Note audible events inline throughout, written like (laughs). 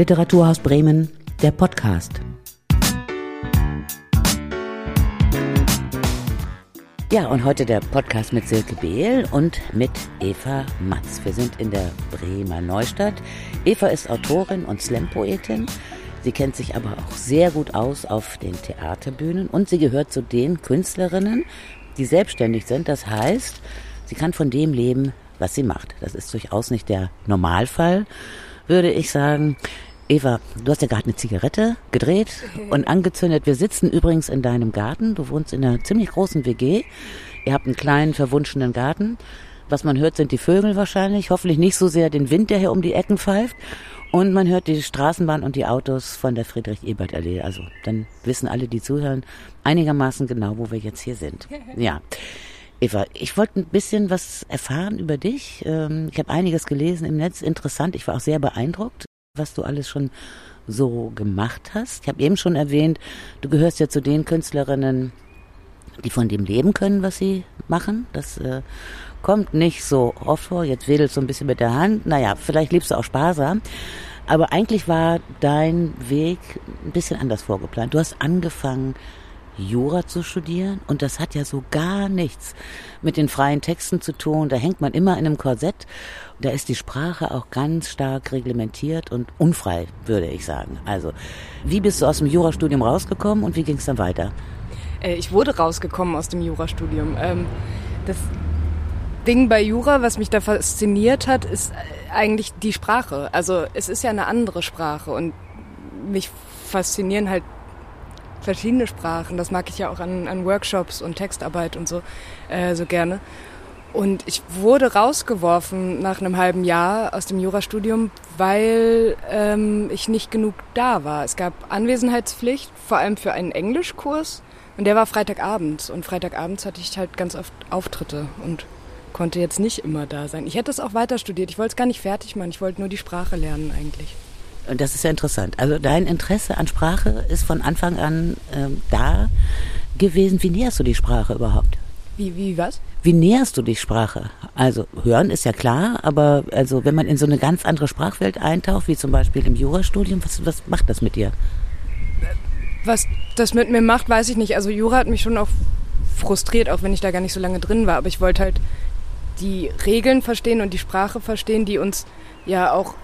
Literaturhaus Bremen, der Podcast. Ja, und heute der Podcast mit Silke Behl und mit Eva Matz. Wir sind in der Bremer Neustadt. Eva ist Autorin und Slam-Poetin. Sie kennt sich aber auch sehr gut aus auf den Theaterbühnen und sie gehört zu den Künstlerinnen, die selbstständig sind. Das heißt, sie kann von dem leben, was sie macht. Das ist durchaus nicht der Normalfall, würde ich sagen. Eva, du hast ja gerade eine Zigarette gedreht (laughs) und angezündet. Wir sitzen übrigens in deinem Garten. Du wohnst in einer ziemlich großen WG. Ihr habt einen kleinen, verwunschenen Garten. Was man hört, sind die Vögel wahrscheinlich. Hoffentlich nicht so sehr den Wind, der hier um die Ecken pfeift. Und man hört die Straßenbahn und die Autos von der Friedrich-Ebert-Allee. Also dann wissen alle, die zuhören, einigermaßen genau, wo wir jetzt hier sind. (laughs) Ja. Eva, ich wollte ein bisschen was erfahren über dich. Ähm, ich habe einiges gelesen im Netz, interessant. Ich war auch sehr beeindruckt was du alles schon so gemacht hast. Ich habe eben schon erwähnt, du gehörst ja zu den Künstlerinnen, die von dem leben können, was sie machen. Das äh, kommt nicht so oft vor. Jetzt wedelst du ein bisschen mit der Hand. Naja, vielleicht lebst du auch sparsam. Aber eigentlich war dein Weg ein bisschen anders vorgeplant. Du hast angefangen, Jura zu studieren und das hat ja so gar nichts mit den freien Texten zu tun. Da hängt man immer in einem Korsett. Da ist die Sprache auch ganz stark reglementiert und unfrei, würde ich sagen. Also, wie bist du aus dem Jurastudium rausgekommen und wie ging es dann weiter? Äh, ich wurde rausgekommen aus dem Jurastudium. Ähm, das Ding bei Jura, was mich da fasziniert hat, ist äh, eigentlich die Sprache. Also es ist ja eine andere Sprache und mich faszinieren halt verschiedene Sprachen. Das mag ich ja auch an, an Workshops und Textarbeit und so äh, so gerne. Und ich wurde rausgeworfen nach einem halben Jahr aus dem Jurastudium, weil ähm, ich nicht genug da war. Es gab Anwesenheitspflicht, vor allem für einen Englischkurs. Und der war Freitagabends. Und Freitagabends hatte ich halt ganz oft Auftritte und konnte jetzt nicht immer da sein. Ich hätte es auch weiter studiert. Ich wollte es gar nicht fertig machen. Ich wollte nur die Sprache lernen eigentlich. Und das ist ja interessant. Also dein Interesse an Sprache ist von Anfang an ähm, da gewesen. Wie näherst du die Sprache überhaupt? Wie, wie was? Wie näherst du die Sprache? Also hören ist ja klar, aber also wenn man in so eine ganz andere Sprachwelt eintaucht, wie zum Beispiel im Jurastudium, was, was macht das mit dir? Was das mit mir macht, weiß ich nicht. Also Jura hat mich schon auch frustriert, auch wenn ich da gar nicht so lange drin war. Aber ich wollte halt die Regeln verstehen und die Sprache verstehen, die uns ja auch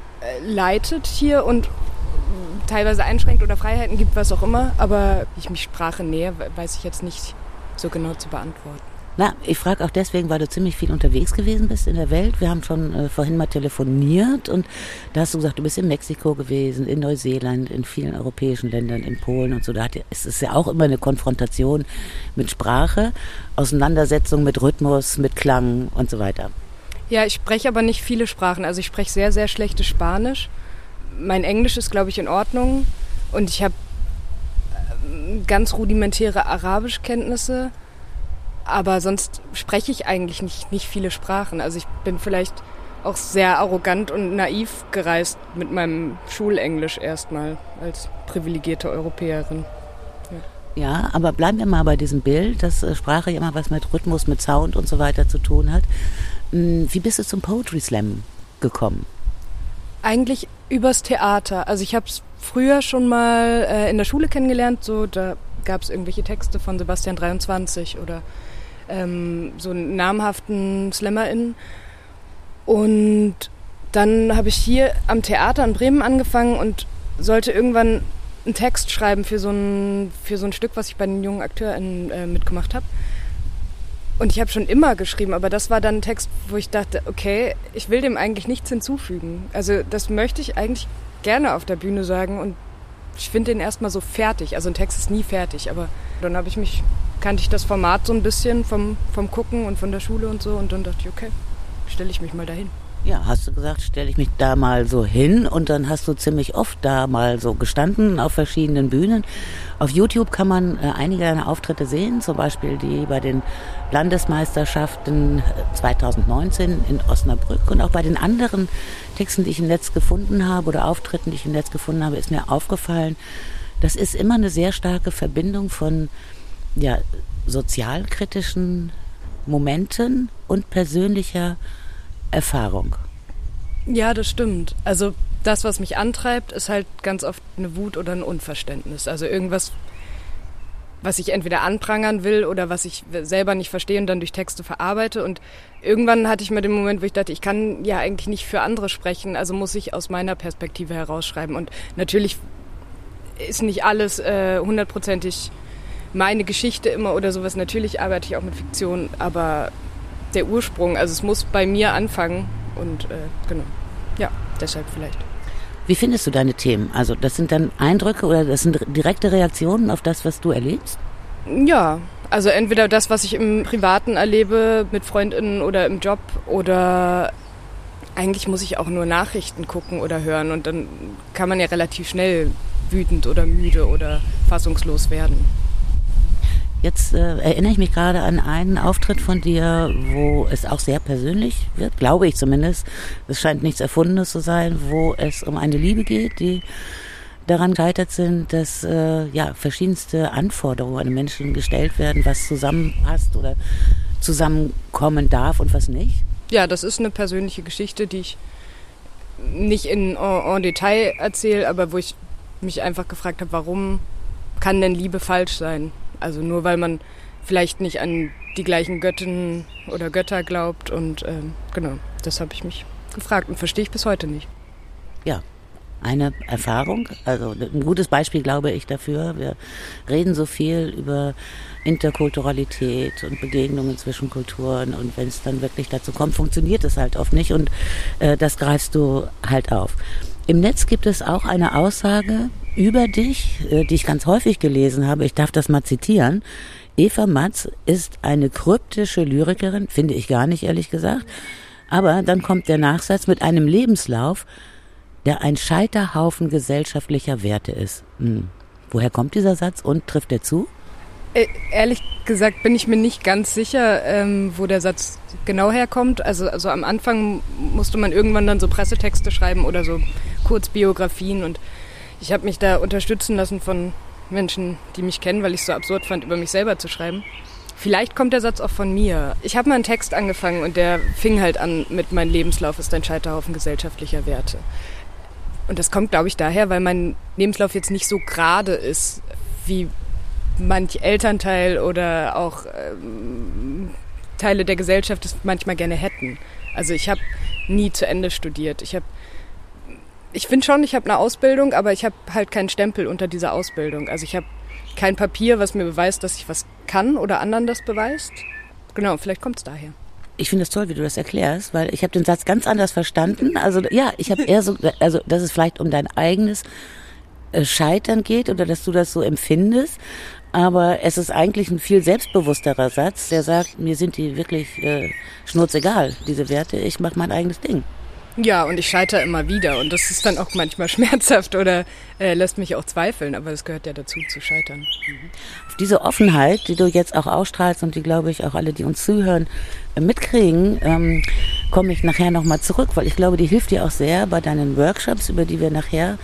leitet hier und teilweise einschränkt oder Freiheiten gibt, was auch immer. Aber wie ich mich Sprache nähe, weiß ich jetzt nicht so genau zu beantworten. Na, ich frage auch deswegen, weil du ziemlich viel unterwegs gewesen bist in der Welt. Wir haben schon äh, vorhin mal telefoniert und da hast du gesagt, du bist in Mexiko gewesen, in Neuseeland, in vielen europäischen Ländern, in Polen und so. Da hat, es ist ja auch immer eine Konfrontation mit Sprache, Auseinandersetzung mit Rhythmus, mit Klang und so weiter. Ja, ich spreche aber nicht viele Sprachen. Also ich spreche sehr, sehr schlechtes Spanisch. Mein Englisch ist, glaube ich, in Ordnung. Und ich habe äh, ganz rudimentäre Arabischkenntnisse. Aber sonst spreche ich eigentlich nicht, nicht viele Sprachen. Also ich bin vielleicht auch sehr arrogant und naiv gereist mit meinem Schulenglisch erstmal als privilegierte Europäerin. Ja. ja, aber bleiben wir mal bei diesem Bild, dass äh, Sprache immer was mit Rhythmus, mit Sound und so weiter zu tun hat. Hm, wie bist du zum Poetry Slam gekommen? Eigentlich übers Theater. Also ich habe es früher schon mal äh, in der Schule kennengelernt. So, da gab es irgendwelche Texte von Sebastian 23 oder ähm, so namhaften SlammerInnen. Und dann habe ich hier am Theater in Bremen angefangen und sollte irgendwann einen Text schreiben für so ein, für so ein Stück, was ich bei den jungen AkteurInnen äh, mitgemacht habe. Und ich habe schon immer geschrieben, aber das war dann ein Text, wo ich dachte, okay, ich will dem eigentlich nichts hinzufügen. Also das möchte ich eigentlich gerne auf der Bühne sagen und ich finde den erstmal so fertig. Also ein Text ist nie fertig, aber dann habe ich mich, kannte ich das Format so ein bisschen vom, vom Gucken und von der Schule und so und dann dachte ich, okay, stelle ich mich mal dahin. Ja, hast du gesagt, stelle ich mich da mal so hin und dann hast du ziemlich oft da mal so gestanden auf verschiedenen Bühnen. Auf YouTube kann man äh, einige deiner Auftritte sehen, zum Beispiel die bei den Landesmeisterschaften 2019 äh, in Osnabrück und auch bei den anderen Texten, die ich im Netz gefunden habe oder Auftritten, die ich im Netz gefunden habe, ist mir aufgefallen, das ist immer eine sehr starke Verbindung von ja, sozialkritischen Momenten und persönlicher Erfahrung. Ja, das stimmt. Also das, was mich antreibt, ist halt ganz oft eine Wut oder ein Unverständnis. Also irgendwas, was ich entweder anprangern will oder was ich selber nicht verstehe und dann durch Texte verarbeite. Und irgendwann hatte ich mal den Moment, wo ich dachte, ich kann ja eigentlich nicht für andere sprechen, also muss ich aus meiner Perspektive herausschreiben. Und natürlich ist nicht alles äh, hundertprozentig meine Geschichte immer oder sowas. Natürlich arbeite ich auch mit Fiktion, aber der Ursprung, also es muss bei mir anfangen und äh, genau, ja, deshalb vielleicht. Wie findest du deine Themen? Also das sind dann Eindrücke oder das sind direkte Reaktionen auf das, was du erlebst? Ja, also entweder das, was ich im Privaten erlebe mit Freundinnen oder im Job oder eigentlich muss ich auch nur Nachrichten gucken oder hören und dann kann man ja relativ schnell wütend oder müde oder fassungslos werden. Jetzt äh, erinnere ich mich gerade an einen Auftritt von dir, wo es auch sehr persönlich wird, glaube ich zumindest. Es scheint nichts Erfundenes zu sein, wo es um eine Liebe geht, die daran gescheitert sind, dass äh, ja verschiedenste Anforderungen an Menschen gestellt werden, was zusammenpasst oder zusammenkommen darf und was nicht. Ja, das ist eine persönliche Geschichte, die ich nicht in en, en Detail erzähle, aber wo ich mich einfach gefragt habe, warum kann denn Liebe falsch sein? Also nur weil man vielleicht nicht an die gleichen Göttinnen oder Götter glaubt. Und ähm, genau, das habe ich mich gefragt und verstehe ich bis heute nicht. Ja, eine Erfahrung, also ein gutes Beispiel, glaube ich, dafür. Wir reden so viel über Interkulturalität und Begegnungen zwischen Kulturen und wenn es dann wirklich dazu kommt, funktioniert es halt oft nicht und äh, das greifst du halt auf. Im Netz gibt es auch eine Aussage über dich, äh, die ich ganz häufig gelesen habe. Ich darf das mal zitieren. Eva Matz ist eine kryptische Lyrikerin, finde ich gar nicht, ehrlich gesagt. Aber dann kommt der Nachsatz mit einem Lebenslauf, der ein Scheiterhaufen gesellschaftlicher Werte ist. Hm. Woher kommt dieser Satz und trifft er zu? Äh, ehrlich gesagt bin ich mir nicht ganz sicher, ähm, wo der Satz genau herkommt. Also, also am Anfang musste man irgendwann dann so Pressetexte schreiben oder so Kurzbiografien und ich habe mich da unterstützen lassen von Menschen, die mich kennen, weil ich es so absurd fand, über mich selber zu schreiben. Vielleicht kommt der Satz auch von mir. Ich habe mal einen Text angefangen und der fing halt an mit Mein Lebenslauf ist ein Scheiterhaufen gesellschaftlicher Werte. Und das kommt, glaube ich, daher, weil mein Lebenslauf jetzt nicht so gerade ist, wie manch Elternteil oder auch ähm, Teile der Gesellschaft es manchmal gerne hätten. Also ich habe nie zu Ende studiert. Ich habe ich finde schon, ich habe eine Ausbildung, aber ich habe halt keinen Stempel unter dieser Ausbildung. Also ich habe kein Papier, was mir beweist, dass ich was kann oder anderen das beweist. Genau, vielleicht kommt es daher. Ich finde es toll, wie du das erklärst, weil ich habe den Satz ganz anders verstanden. Also ja, ich habe eher so, also dass es vielleicht um dein eigenes äh, Scheitern geht oder dass du das so empfindest. Aber es ist eigentlich ein viel selbstbewussterer Satz, der sagt, mir sind die wirklich äh, schnurzegal, diese Werte, ich mache mein eigenes Ding. Ja, und ich scheitere immer wieder und das ist dann auch manchmal (laughs) schmerzhaft oder äh, lässt mich auch zweifeln, aber das gehört ja dazu, zu scheitern. Auf diese Offenheit, die du jetzt auch ausstrahlst und die, glaube ich, auch alle, die uns zuhören, äh, mitkriegen, ähm, komme ich nachher nochmal zurück, weil ich glaube, die hilft dir auch sehr bei deinen Workshops, über die wir nachher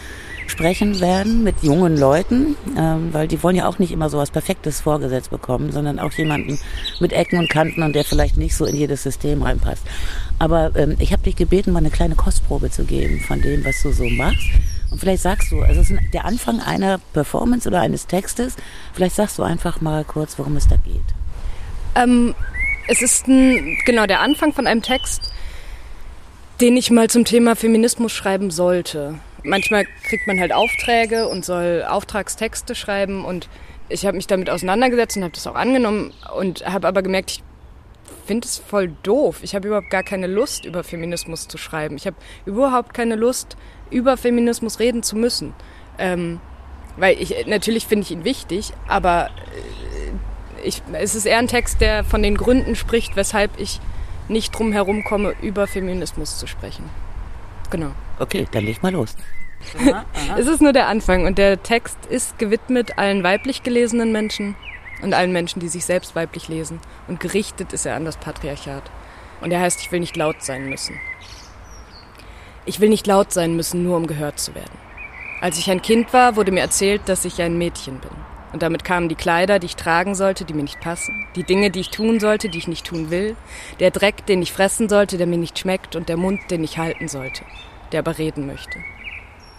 sprechen werden mit jungen Leuten, ähm, weil die wollen ja auch nicht immer so was Perfektes vorgesetzt bekommen, sondern auch jemanden mit Ecken und Kanten und der vielleicht nicht so in jedes System reinpasst. Aber ähm, ich habe dich gebeten, mal eine kleine Kostprobe zu geben von dem, was du so machst. Und vielleicht sagst du, also es ist der Anfang einer Performance oder eines Textes. Vielleicht sagst du einfach mal kurz, worum es da geht. Ähm, es ist ein, genau der Anfang von einem Text, den ich mal zum Thema Feminismus schreiben sollte manchmal kriegt man halt Aufträge und soll Auftragstexte schreiben und ich habe mich damit auseinandergesetzt und habe das auch angenommen und habe aber gemerkt, ich finde es voll doof. Ich habe überhaupt gar keine Lust, über Feminismus zu schreiben. Ich habe überhaupt keine Lust, über Feminismus reden zu müssen. Ähm, weil ich, natürlich finde ich ihn wichtig, aber äh, ich, es ist eher ein Text, der von den Gründen spricht, weshalb ich nicht drum herum komme, über Feminismus zu sprechen. Genau. Okay, dann leg mal los. Aha, aha. es ist nur der Anfang und der Text ist gewidmet allen weiblich gelesenen Menschen und allen Menschen, die sich selbst weiblich lesen. Und gerichtet ist er an das Patriarchat. Und er heißt, ich will nicht laut sein müssen. Ich will nicht laut sein müssen, nur um gehört zu werden. Als ich ein Kind war, wurde mir erzählt, dass ich ein Mädchen bin. Und damit kamen die Kleider, die ich tragen sollte, die mir nicht passen, die Dinge, die ich tun sollte, die ich nicht tun will, der Dreck, den ich fressen sollte, der mir nicht schmeckt und der Mund, den ich halten sollte, der aber reden möchte.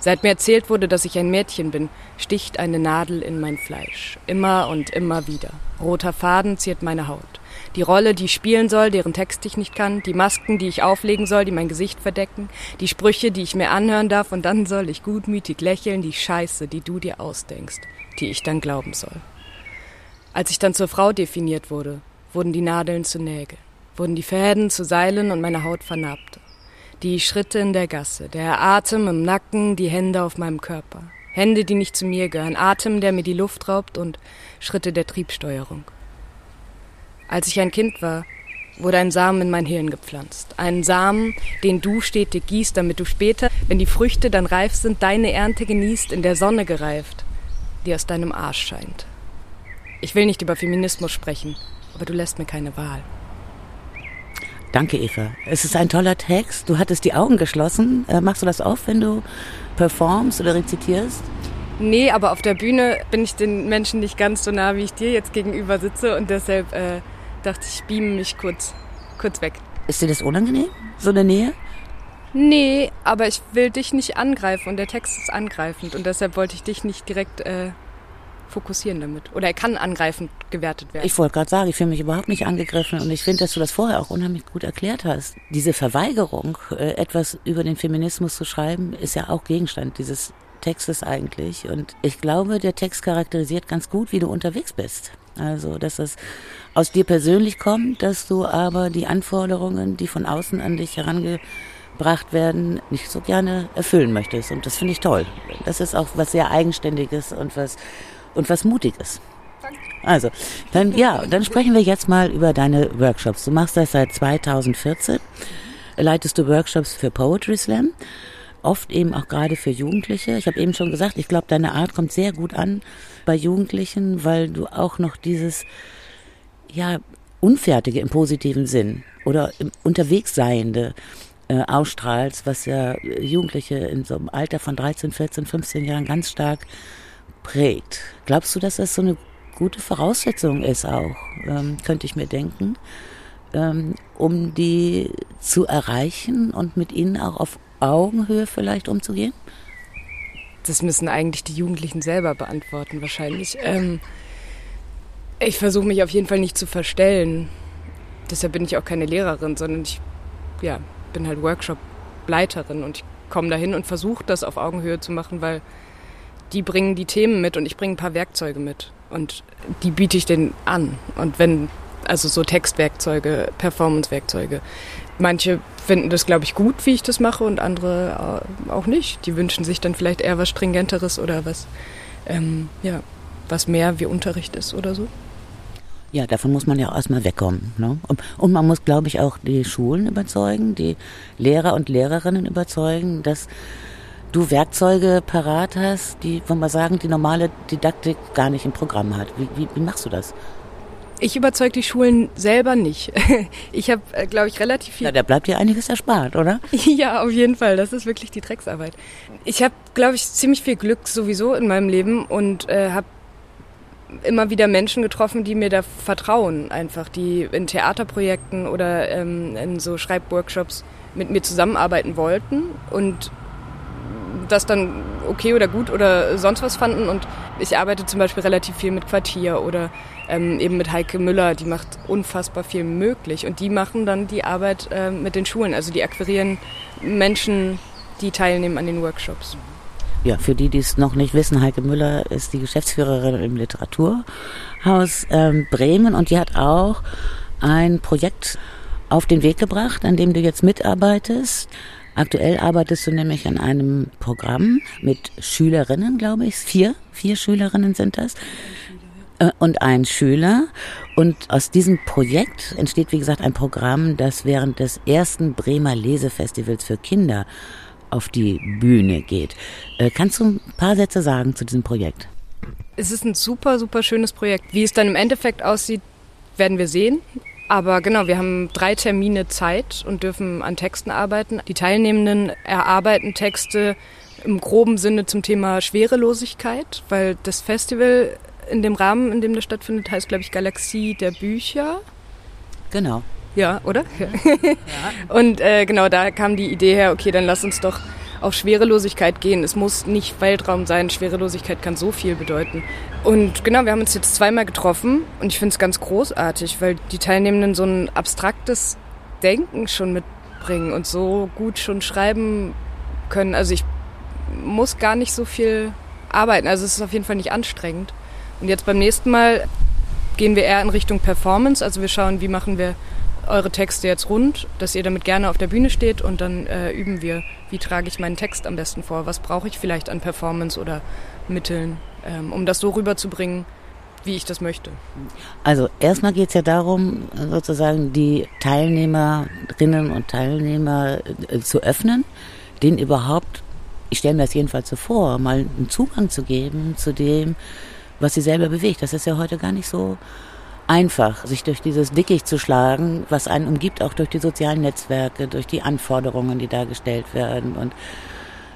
Seit mir erzählt wurde, dass ich ein Mädchen bin, sticht eine Nadel in mein Fleisch. Immer und immer wieder. Roter Faden ziert meine Haut. Die Rolle, die ich spielen soll, deren Text ich nicht kann, die Masken, die ich auflegen soll, die mein Gesicht verdecken, die Sprüche, die ich mir anhören darf, und dann soll ich gutmütig lächeln, die Scheiße, die du dir ausdenkst, die ich dann glauben soll. Als ich dann zur Frau definiert wurde, wurden die Nadeln zu Nägeln, wurden die Fäden zu Seilen und meine Haut vernarbte. Die Schritte in der Gasse, der Atem im Nacken, die Hände auf meinem Körper. Hände, die nicht zu mir gehören, Atem, der mir die Luft raubt und Schritte der Triebsteuerung. Als ich ein Kind war, wurde ein Samen in mein Hirn gepflanzt. Ein Samen, den du stetig gießt, damit du später, wenn die Früchte dann reif sind, deine Ernte genießt, in der Sonne gereift, die aus deinem Arsch scheint. Ich will nicht über Feminismus sprechen, aber du lässt mir keine Wahl. Danke, Eva. Es ist ein toller Text. Du hattest die Augen geschlossen. Äh, machst du das auf, wenn du performst oder rezitierst? Nee, aber auf der Bühne bin ich den Menschen nicht ganz so nah, wie ich dir jetzt gegenüber sitze und deshalb äh, dachte ich, beame mich kurz, kurz weg. Ist dir das unangenehm, so eine Nähe? Nee, aber ich will dich nicht angreifen und der Text ist angreifend und deshalb wollte ich dich nicht direkt äh, fokussieren damit. Oder er kann angreifend gewertet werden. Ich wollte gerade sagen, ich fühle mich überhaupt nicht angegriffen und ich finde, dass du das vorher auch unheimlich gut erklärt hast. Diese Verweigerung, äh, etwas über den Feminismus zu schreiben, ist ja auch Gegenstand dieses Textes eigentlich. Und ich glaube, der Text charakterisiert ganz gut, wie du unterwegs bist. Also, dass es aus dir persönlich kommt, dass du aber die Anforderungen, die von außen an dich herangebracht werden, nicht so gerne erfüllen möchtest. Und das finde ich toll. Das ist auch was sehr Eigenständiges und was und was Mutiges. Also, dann, ja, dann sprechen wir jetzt mal über deine Workshops. Du machst das seit 2014, leitest du Workshops für Poetry Slam, oft eben auch gerade für Jugendliche. Ich habe eben schon gesagt, ich glaube, deine Art kommt sehr gut an bei Jugendlichen, weil du auch noch dieses, ja, Unfertige im positiven Sinn oder im Unterwegsseiende äh, ausstrahlst, was ja Jugendliche in so einem Alter von 13, 14, 15 Jahren ganz stark prägt. Glaubst du, dass das so eine gute Voraussetzung ist auch, ähm, könnte ich mir denken, ähm, um die zu erreichen und mit ihnen auch auf Augenhöhe vielleicht umzugehen? Das müssen eigentlich die Jugendlichen selber beantworten wahrscheinlich. Ähm, ich versuche mich auf jeden Fall nicht zu verstellen. Deshalb bin ich auch keine Lehrerin, sondern ich ja, bin halt Workshop-Leiterin und ich komme dahin und versuche das auf Augenhöhe zu machen, weil die bringen die Themen mit und ich bringe ein paar Werkzeuge mit. Und die biete ich denen an. Und wenn, also so Textwerkzeuge, Performancewerkzeuge. Manche finden das, glaube ich, gut, wie ich das mache und andere äh, auch nicht. Die wünschen sich dann vielleicht eher was Stringenteres oder was, ähm, ja, was mehr wie Unterricht ist oder so. Ja, davon muss man ja auch erstmal wegkommen. Ne? Und, man muss, glaube ich, auch die Schulen überzeugen, die Lehrer und Lehrerinnen überzeugen, dass du Werkzeuge parat hast, die, wollen wir sagen, die normale Didaktik gar nicht im Programm hat. Wie, wie, wie machst du das? Ich überzeuge die Schulen selber nicht. (laughs) Ich habe, äh, glaube ich, relativ viel. Ja, da bleibt dir einiges erspart, oder? (laughs) ja, auf jeden Fall. Das ist wirklich die Drecksarbeit. Ich habe, glaube ich, ziemlich viel Glück sowieso in meinem Leben und äh, habe immer wieder Menschen getroffen, die mir da vertrauen, einfach, die in Theaterprojekten oder ähm, in so Schreibworkshops mit mir zusammenarbeiten wollten und das dann okay oder gut oder sonst was fanden. Und ich arbeite zum Beispiel relativ viel mit Quartier oder ähm, eben mit Heike Müller, die macht unfassbar viel möglich. Und die machen dann die Arbeit äh, mit den Schulen. Also die akquirieren Menschen, die teilnehmen an den Workshops. Ja, für die, die es noch nicht wissen, Heike Müller ist die Geschäftsführerin im Literaturhaus ähm, Bremen und die hat auch ein Projekt auf den Weg gebracht, an dem du jetzt mitarbeitest. Aktuell arbeitest du nämlich an einem Programm mit Schülerinnen, glaube ich. Vier, vier Schülerinnen sind das. Äh, und ein Schüler. Und aus diesem Projekt entsteht, wie gesagt, ein Programm, das während des ersten Bremer Lesefestivals für Kinder auf die Bühne geht. Äh, kannst du ein paar Sätze sagen zu diesem Projekt? Es ist ein super, super schönes Projekt. Wie es dann im Endeffekt aussieht, werden wir sehen. Aber genau, wir haben drei Termine Zeit und dürfen an Texten arbeiten. Die Teilnehmenden erarbeiten Texte im groben Sinne zum Thema Schwerelosigkeit, weil das Festival in dem Rahmen, in dem das stattfindet, heißt, glaube ich, Galaxie der Bücher. Genau. Ja, oder? Ja. (laughs) und äh, genau, da kam die Idee her, okay, dann lass uns doch auf Schwerelosigkeit gehen. Es muss nicht Weltraum sein. Schwerelosigkeit kann so viel bedeuten. Und genau, wir haben uns jetzt zweimal getroffen und ich finde es ganz großartig, weil die Teilnehmenden so ein abstraktes Denken schon mitbringen und so gut schon schreiben können. Also ich muss gar nicht so viel arbeiten. Also es ist auf jeden Fall nicht anstrengend. Und jetzt beim nächsten Mal gehen wir eher in Richtung Performance. Also wir schauen, wie machen wir eure Texte jetzt rund, dass ihr damit gerne auf der Bühne steht und dann äh, üben wir, wie trage ich meinen Text am besten vor, was brauche ich vielleicht an Performance oder Mitteln, ähm, um das so rüberzubringen, wie ich das möchte. Also erstmal geht es ja darum, sozusagen die Teilnehmerinnen und Teilnehmer äh, zu öffnen, denen überhaupt, ich stelle mir das jedenfalls so vor, mal einen Zugang zu geben zu dem, was sie selber bewegt. Das ist ja heute gar nicht so einfach, sich durch dieses Dickicht zu schlagen, was einen umgibt, auch durch die sozialen Netzwerke, durch die Anforderungen, die da gestellt werden und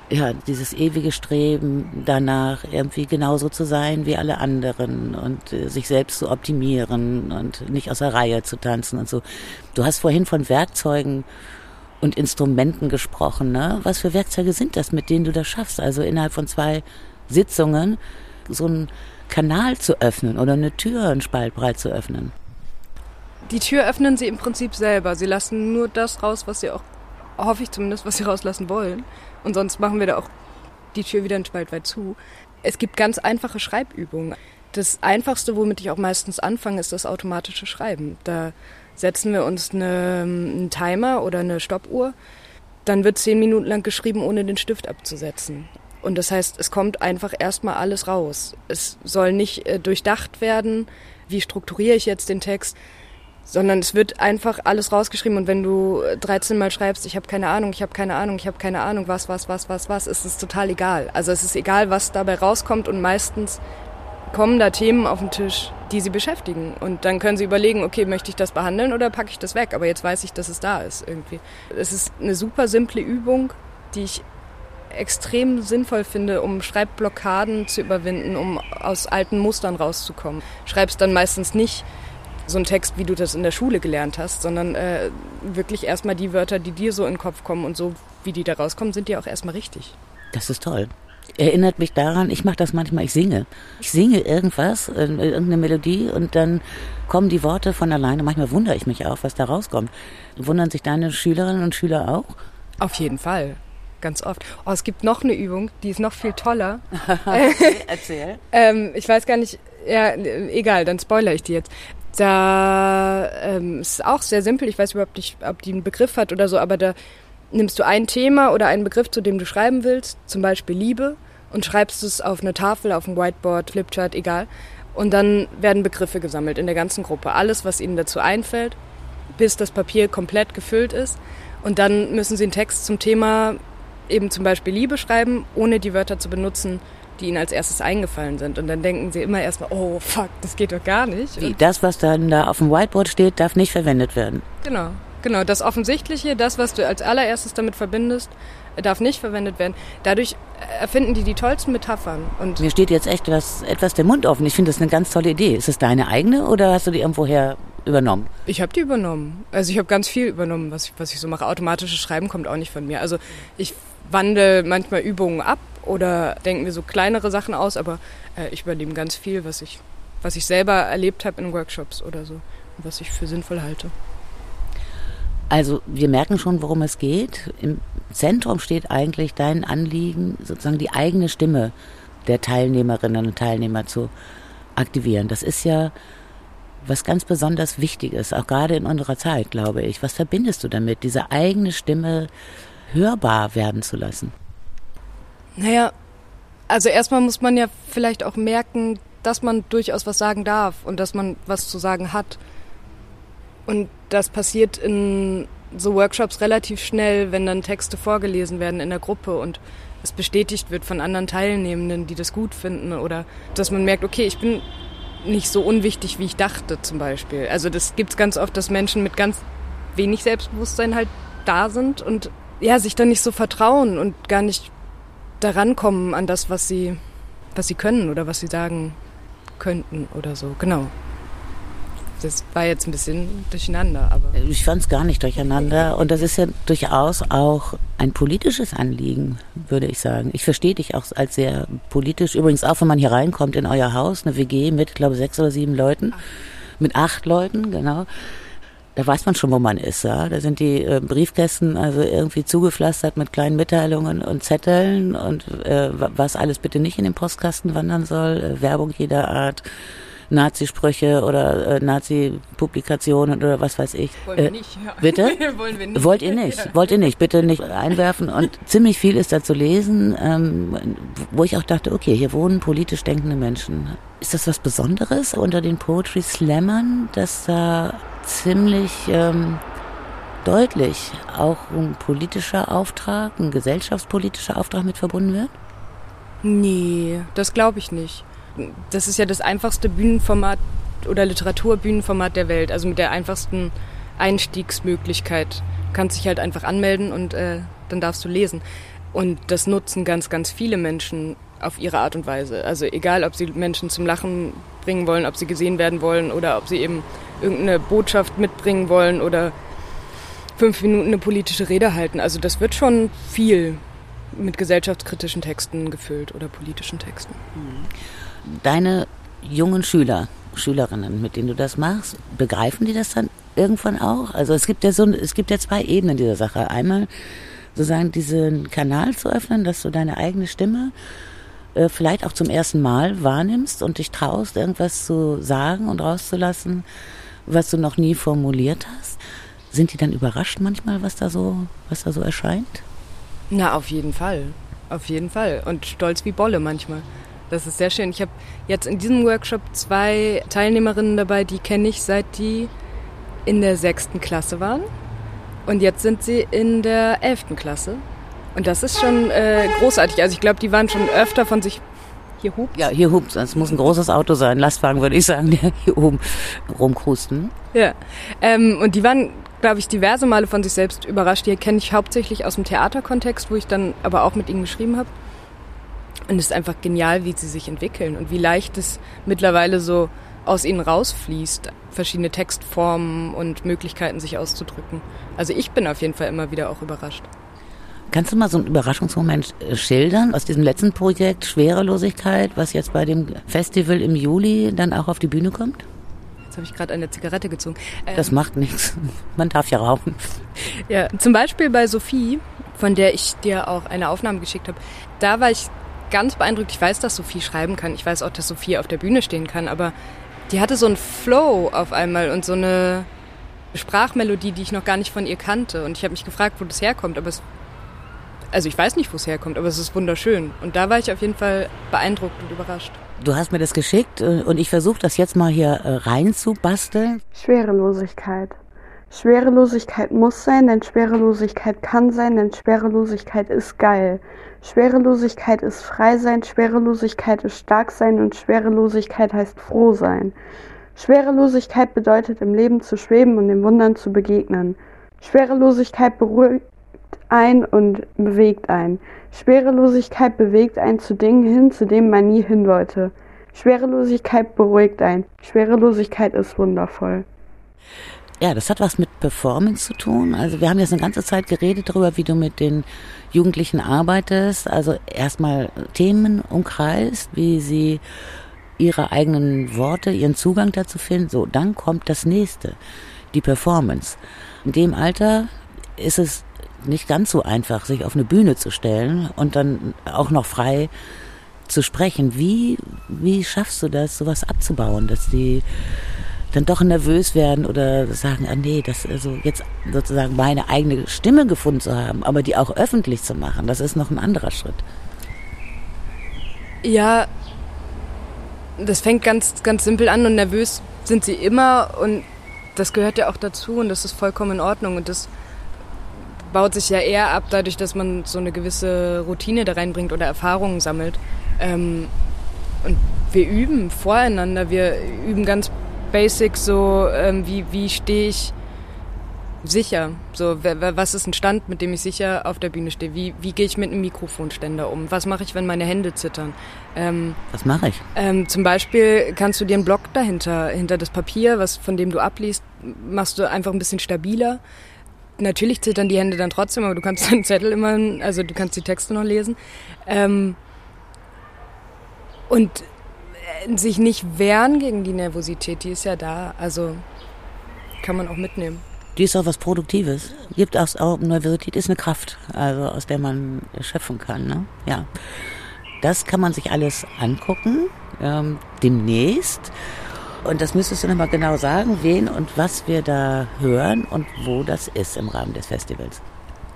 ja, dieses ewige Streben danach, irgendwie genauso zu sein wie alle anderen und äh, sich selbst zu optimieren und nicht aus der Reihe zu tanzen und so. Du hast vorhin von Werkzeugen und Instrumenten gesprochen, ne? Was für Werkzeuge sind das, mit denen du das schaffst? Also innerhalb von zwei Sitzungen so ein Kanal zu öffnen oder eine Tür einen Spalt breit zu öffnen? Die Tür öffnen sie im Prinzip selber. Sie lassen nur das raus, was sie auch, hoffe ich zumindest, was sie rauslassen wollen. Und sonst machen wir da auch die Tür wieder einen Spalt weit zu. Es gibt ganz einfache Schreibübungen. Das Einfachste, womit ich auch meistens anfange, ist das automatische Schreiben. Da setzen wir uns eine, einen Timer oder eine Stoppuhr. Dann wird zehn Minuten lang geschrieben, ohne den Stift abzusetzen. Und das heißt, es kommt einfach erstmal alles raus. Es soll nicht äh, durchdacht werden, wie strukturiere ich jetzt den Text, sondern es wird einfach alles rausgeschrieben. Und wenn du 13 Mal schreibst, ich habe keine Ahnung, ich habe keine Ahnung, ich habe keine Ahnung, was, was, was, was, was, ist es total egal. Also es ist egal, was dabei rauskommt und meistens kommen da Themen auf den Tisch, die sie beschäftigen. Und dann können sie überlegen, okay, möchte ich das behandeln oder packe ich das weg? Aber jetzt weiß ich, dass es da ist irgendwie. Es ist eine super simple Übung, die ich extrem sinnvoll finde, um Schreibblockaden zu überwinden, um aus alten Mustern rauszukommen. Schreibst dann meistens nicht so einen Text, wie du das in der Schule gelernt hast, sondern äh, wirklich erstmal die Wörter, die dir so in den Kopf kommen und so, wie die da rauskommen, sind die auch erstmal richtig. Das ist toll. Erinnert mich daran, ich mache das manchmal, ich singe. Ich singe irgendwas, äh, irgendeine Melodie und dann kommen die Worte von alleine. Manchmal wundere ich mich auch, was da rauskommt. Wundern sich deine Schülerinnen und Schüler auch? Auf jeden Fall ganz oft. Oh, es gibt noch eine Übung, die ist noch viel toller. (laughs) okay, erzähl. ähm, ich weiß gar nicht, ja, egal, dann spoilere ich die jetzt. Da ähm, ist auch sehr simpel, ich weiß überhaupt nicht, ob die einen Begriff hat oder so, aber da nimmst du ein Thema oder einen Begriff, zu dem du schreiben willst, zum Beispiel Liebe, und schreibst es auf eine Tafel, auf ein Whiteboard, Flipchart, egal. Und dann werden Begriffe gesammelt in der ganzen Gruppe. Alles, was ihnen dazu einfällt, bis das Papier komplett gefüllt ist. Und dann müssen sie einen Text zum Thema eben zum Beispiel Liebe schreiben, ohne die Wörter zu benutzen, die ihnen als erstes eingefallen sind. Und dann denken sie immer erstmal, oh fuck, das geht doch gar nicht. Wie, das, was dann da auf dem Whiteboard steht, darf nicht verwendet werden. Genau, genau. Das Offensichtliche, das, was du als allererstes damit verbindest, darf nicht verwendet werden. Dadurch erfinden die die tollsten Metaphern. Und Mir steht jetzt echt was, etwas der Mund offen. Ich finde das eine ganz tolle Idee. Ist es deine eigene oder hast du die irgendwoher übernommen? Ich habe die übernommen. Also ich habe ganz viel übernommen, was ich, was ich so mache. Automatisches Schreiben kommt auch nicht von mir. Also ich wandle manchmal Übungen ab oder denke mir so kleinere Sachen aus, aber äh, ich übernehme ganz viel, was ich, was ich selber erlebt habe in Workshops oder so was ich für sinnvoll halte. Also wir merken schon, worum es geht. Im Zentrum steht eigentlich dein Anliegen, sozusagen die eigene Stimme der Teilnehmerinnen und Teilnehmer zu aktivieren. Das ist ja was ganz besonders Wichtiges, auch gerade in unserer Zeit, glaube ich. Was verbindest du damit, diese eigene Stimme hörbar werden zu lassen? Naja, also erstmal muss man ja vielleicht auch merken, dass man durchaus was sagen darf und dass man was zu sagen hat. Und das passiert in so Workshops relativ schnell, wenn dann Texte vorgelesen werden in der Gruppe und es bestätigt wird von anderen Teilnehmenden, die das gut finden oder dass man merkt, okay, ich bin nicht so unwichtig, wie ich dachte zum Beispiel. Also das gibt es ganz oft, dass Menschen mit ganz wenig Selbstbewusstsein halt da sind und ja, sich dann nicht so vertrauen und gar nicht daran kommen an das, was sie, was sie können oder was sie sagen könnten oder so. Genau. das war jetzt ein bisschen durcheinander, aber. Ich fand es gar nicht durcheinander. Und das ist ja durchaus auch ein politisches Anliegen, würde ich sagen. Ich verstehe dich auch als sehr politisch. Übrigens auch, wenn man hier reinkommt in euer Haus, eine WG mit, glaube sechs oder sieben Leuten. Mit acht Leuten, genau. Da weiß man schon, wo man ist. Ja? Da sind die äh, Briefkästen also irgendwie zugepflastert mit kleinen Mitteilungen und Zetteln und äh, was alles bitte nicht in den Postkasten wandern soll. Äh, Werbung jeder Art Nazi-Sprüche oder äh, Nazi-Publikationen oder was weiß ich. Wollen wir äh, nicht. Ja. (laughs) Bitte? Wollen wir nicht. Wollt ihr nicht? Wollt ihr nicht? Bitte nicht einwerfen. Und ziemlich viel ist da zu lesen, ähm, wo ich auch dachte, okay, hier wohnen politisch denkende Menschen. Ist das was Besonderes unter den Poetry Slammern, dass da ziemlich ähm, deutlich auch ein politischer Auftrag, ein gesellschaftspolitischer Auftrag mit verbunden wird? Nee, das glaube ich nicht das ist ja das einfachste Bühnenformat oder Literaturbühnenformat der Welt, also mit der einfachsten Einstiegsmöglichkeit. Du kannst dich halt einfach anmelden und äh, dann darfst du lesen. Und das nutzen ganz, ganz viele Menschen auf ihre Art und Weise. Also egal, ob sie Menschen zum Lachen bringen wollen, ob sie gesehen werden wollen oder ob sie eben irgendeine Botschaft mitbringen wollen oder fünf Minuten eine politische Rede halten. Also das wird schon viel mit gesellschaftskritischen Texten gefüllt oder politischen Texten. Mhm deine jungen Schüler, Schülerinnen, mit denen du das machst, begreifen die das dann irgendwann auch? Also es gibt ja so, es gibt ja zwei Ebenen dieser Sache. Einmal sozusagen diesen Kanal zu öffnen, dass du deine eigene Stimme äh, vielleicht auch zum ersten Mal wahrnimmst und dich traust, irgendwas zu sagen und rauszulassen, was du noch nie formuliert hast. Sind die dann überrascht manchmal, was da so, was da so erscheint? Na, auf jeden Fall. Auf jeden Fall. Und stolz wie Bolle manchmal. Das ist sehr schön. Ich habe jetzt in diesem Workshop zwei Teilnehmerinnen dabei, die kenne ich seit die in der sechsten Klasse waren. Und jetzt sind sie in der elften Klasse. Und das ist schon äh, großartig. Also ich glaube, die waren schon öfter von sich hier hupt. Ja, hier hupt Es muss ein großes Auto sein. Lastwagen würde ich sagen, der hier oben rumkrusten. Ja. Ähm, und die waren, glaube ich, diverse Male von sich selbst überrascht. Die kenne ich hauptsächlich aus dem Theaterkontext, wo ich dann aber auch mit ihnen geschrieben habe. Und es ist einfach genial, wie sie sich entwickeln und wie leicht es mittlerweile so aus ihnen rausfließt, verschiedene Textformen und Möglichkeiten, sich auszudrücken. Also ich bin auf jeden Fall immer wieder auch überrascht. Kannst du mal so einen Überraschungsmoment äh, schildern aus diesem letzten Projekt Schwerelosigkeit, was jetzt bei dem Festival im Juli dann auch auf die Bühne kommt? Jetzt habe ich gerade eine Zigarette gezogen. Das ähm, macht nichts. Man darf ja rauchen. Ja, zum Beispiel bei Sophie, von der ich dir auch eine Aufnahme geschickt habe. Da war ich ganz beeindruckt. Ich weiß, dass Sophie schreiben kann. Ich weiß auch, dass Sophie auf der Bühne stehen kann. Aber die hatte so einen Flow auf einmal und so eine Sprachmelodie, die ich noch gar nicht von ihr kannte. Und ich habe mich gefragt, wo das herkommt. Aber es, also ich weiß nicht, wo es herkommt, aber es ist wunderschön. Und da war ich auf jeden Fall beeindruckt und überrascht. Du hast mir das geschickt äh, und ich versuche das jetzt mal hier äh, reinzubasteln. Schwerelosigkeit. Schwerelosigkeit muss sein, denn Schwerelosigkeit kann sein, denn Schwerelosigkeit ist geil. Schwerelosigkeit ist frei sein, Schwerelosigkeit ist stark sein und Schwerelosigkeit heißt froh sein. Schwerelosigkeit bedeutet im Leben zu schweben und den Wundern zu begegnen. Schwerelosigkeit beruhigt ein und bewegt ein. Schwerelosigkeit bewegt ein zu Dingen hin, zu denen man nie hin wollte. Schwerelosigkeit beruhigt ein. Schwerelosigkeit ist wundervoll. Ja, das hat was mit Performance zu tun. Also wir haben jetzt eine ganze Zeit geredet darüber, wie du mit den Jugendlichen arbeitest. Also erstmal Themen umkreist, wie sie ihre eigenen Worte, ihren Zugang dazu finden. So, dann kommt das nächste, die Performance. In dem Alter ist es nicht ganz so einfach, sich auf eine Bühne zu stellen und dann auch noch frei zu sprechen. Wie, wie schaffst du das, sowas abzubauen, dass die dann doch nervös werden oder sagen, ah nee, das also jetzt sozusagen meine eigene Stimme gefunden zu haben, aber die auch öffentlich zu machen, das ist noch ein anderer Schritt. Ja, das fängt ganz, ganz simpel an und nervös sind sie immer und das gehört ja auch dazu und das ist vollkommen in Ordnung und das baut sich ja eher ab dadurch, dass man so eine gewisse Routine da reinbringt oder Erfahrungen sammelt. Ähm, und wir üben voreinander, wir üben ganz basic so, ähm, wie, wie stehe ich sicher. So, was ist ein Stand, mit dem ich sicher auf der Bühne stehe? Wie, wie gehe ich mit einem Mikrofonständer um? Was mache ich, wenn meine Hände zittern? Ähm, was mache ich? Ähm, zum Beispiel kannst du dir einen Block dahinter, hinter das Papier, was von dem du abliest, machst du einfach ein bisschen stabiler. Natürlich zittern die Hände dann trotzdem, aber du kannst (laughs) den Zettel immer, also du kannst die Texte noch lesen. Ähm, und sich nicht wehren gegen die Nervosität, die ist ja da. Also kann man auch mitnehmen die ist auch was Produktives. Gibt auch, auch Nervosität ist eine Kraft, also aus der man schöpfen kann. Ne? Ja, das kann man sich alles angucken ähm, demnächst. Und das müsstest du nochmal genau sagen, wen und was wir da hören und wo das ist im Rahmen des Festivals.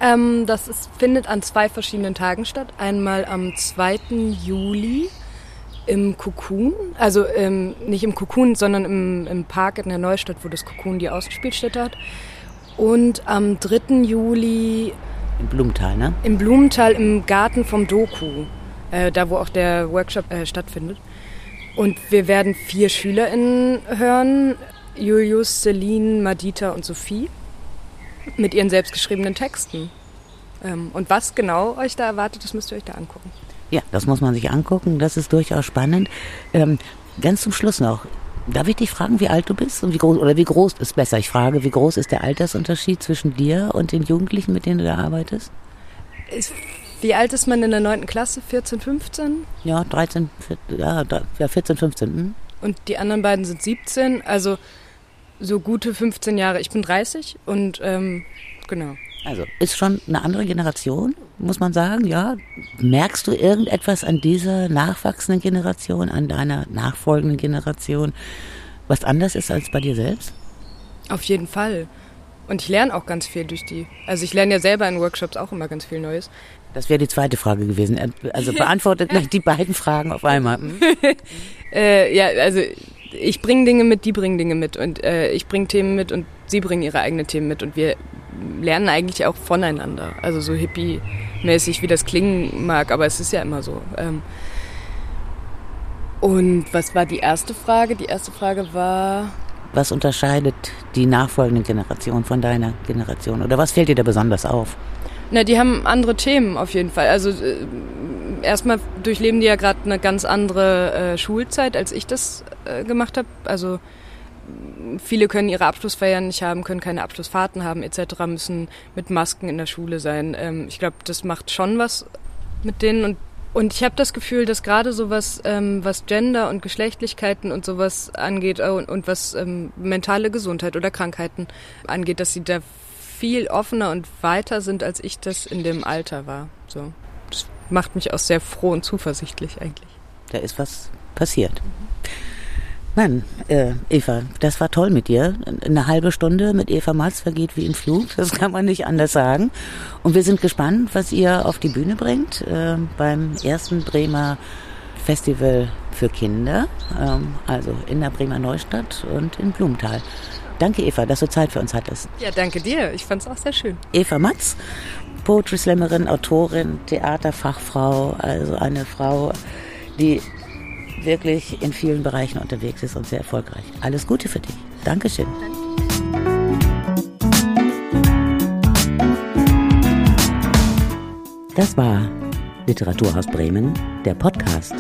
Ähm, das ist, findet an zwei verschiedenen Tagen statt. Einmal am 2. Juli im Cocoon, also ähm, nicht im Cocoon, sondern im, im Park in der Neustadt, wo das Cocoon die Außenspielstätte hat. Und am 3. Juli. Im Blumenthal, ne? Im Blumenthal im Garten vom Doku, äh, da wo auch der Workshop äh, stattfindet. Und wir werden vier SchülerInnen hören: Julius, Celine, Madita und Sophie. Mit ihren selbstgeschriebenen Texten. Ähm, und was genau euch da erwartet, das müsst ihr euch da angucken. Ja, das muss man sich angucken. Das ist durchaus spannend. Ähm, ganz zum Schluss noch. Darf ich dich fragen, wie alt du bist und wie groß oder wie groß ist besser? Ich frage, wie groß ist der Altersunterschied zwischen dir und den Jugendlichen, mit denen du da arbeitest? Ist, wie alt ist man in der 9. Klasse? 14, 15? Ja, 13, 14, ja, 14, 15. Hm? Und die anderen beiden sind 17, also so gute 15 Jahre. Ich bin 30 und ähm, genau. Also ist schon eine andere Generation, muss man sagen, ja. Merkst du irgendetwas an dieser nachwachsenden Generation, an deiner nachfolgenden Generation, was anders ist als bei dir selbst? Auf jeden Fall. Und ich lerne auch ganz viel durch die. Also ich lerne ja selber in Workshops auch immer ganz viel Neues. Das wäre die zweite Frage gewesen. Also (laughs) beantwortet gleich die beiden Fragen auf einmal. (laughs) Äh, ja, also ich bringe Dinge mit, die bringen Dinge mit und äh, ich bringe Themen mit und sie bringen ihre eigenen Themen mit und wir lernen eigentlich auch voneinander. Also so hippie-mäßig, wie das klingen mag, aber es ist ja immer so. Ähm und was war die erste Frage? Die erste Frage war. Was unterscheidet die nachfolgende Generation von deiner Generation? Oder was fällt dir da besonders auf? Na, die haben andere Themen auf jeden Fall. Also äh, erstmal durchleben die ja gerade eine ganz andere äh, Schulzeit, als ich das äh, gemacht habe. Also viele können ihre Abschlussfeiern nicht haben, können keine Abschlussfahrten haben etc., müssen mit Masken in der Schule sein. Ähm, ich glaube, das macht schon was mit denen und und ich habe das Gefühl, dass gerade sowas, ähm, was Gender und Geschlechtlichkeiten und sowas angeht und, und was ähm, mentale Gesundheit oder Krankheiten angeht, dass sie da viel offener und weiter sind, als ich das in dem Alter war. So, macht mich auch sehr froh und zuversichtlich eigentlich. Da ist was passiert. Mann, äh, Eva, das war toll mit dir. Eine halbe Stunde mit Eva Matz vergeht wie ein Flug, das kann man nicht anders sagen. Und wir sind gespannt, was ihr auf die Bühne bringt äh, beim ersten Bremer Festival für Kinder, ähm, also in der Bremer Neustadt und in Blumenthal. Danke, Eva, dass du Zeit für uns hattest. Ja, danke dir. Ich fand es auch sehr schön. Eva Matz, Poetry Slammerin, Autorin, Theaterfachfrau, also eine Frau, die wirklich in vielen Bereichen unterwegs ist und sehr erfolgreich. Alles Gute für dich. Dankeschön. Das war Literaturhaus Bremen, der Podcast.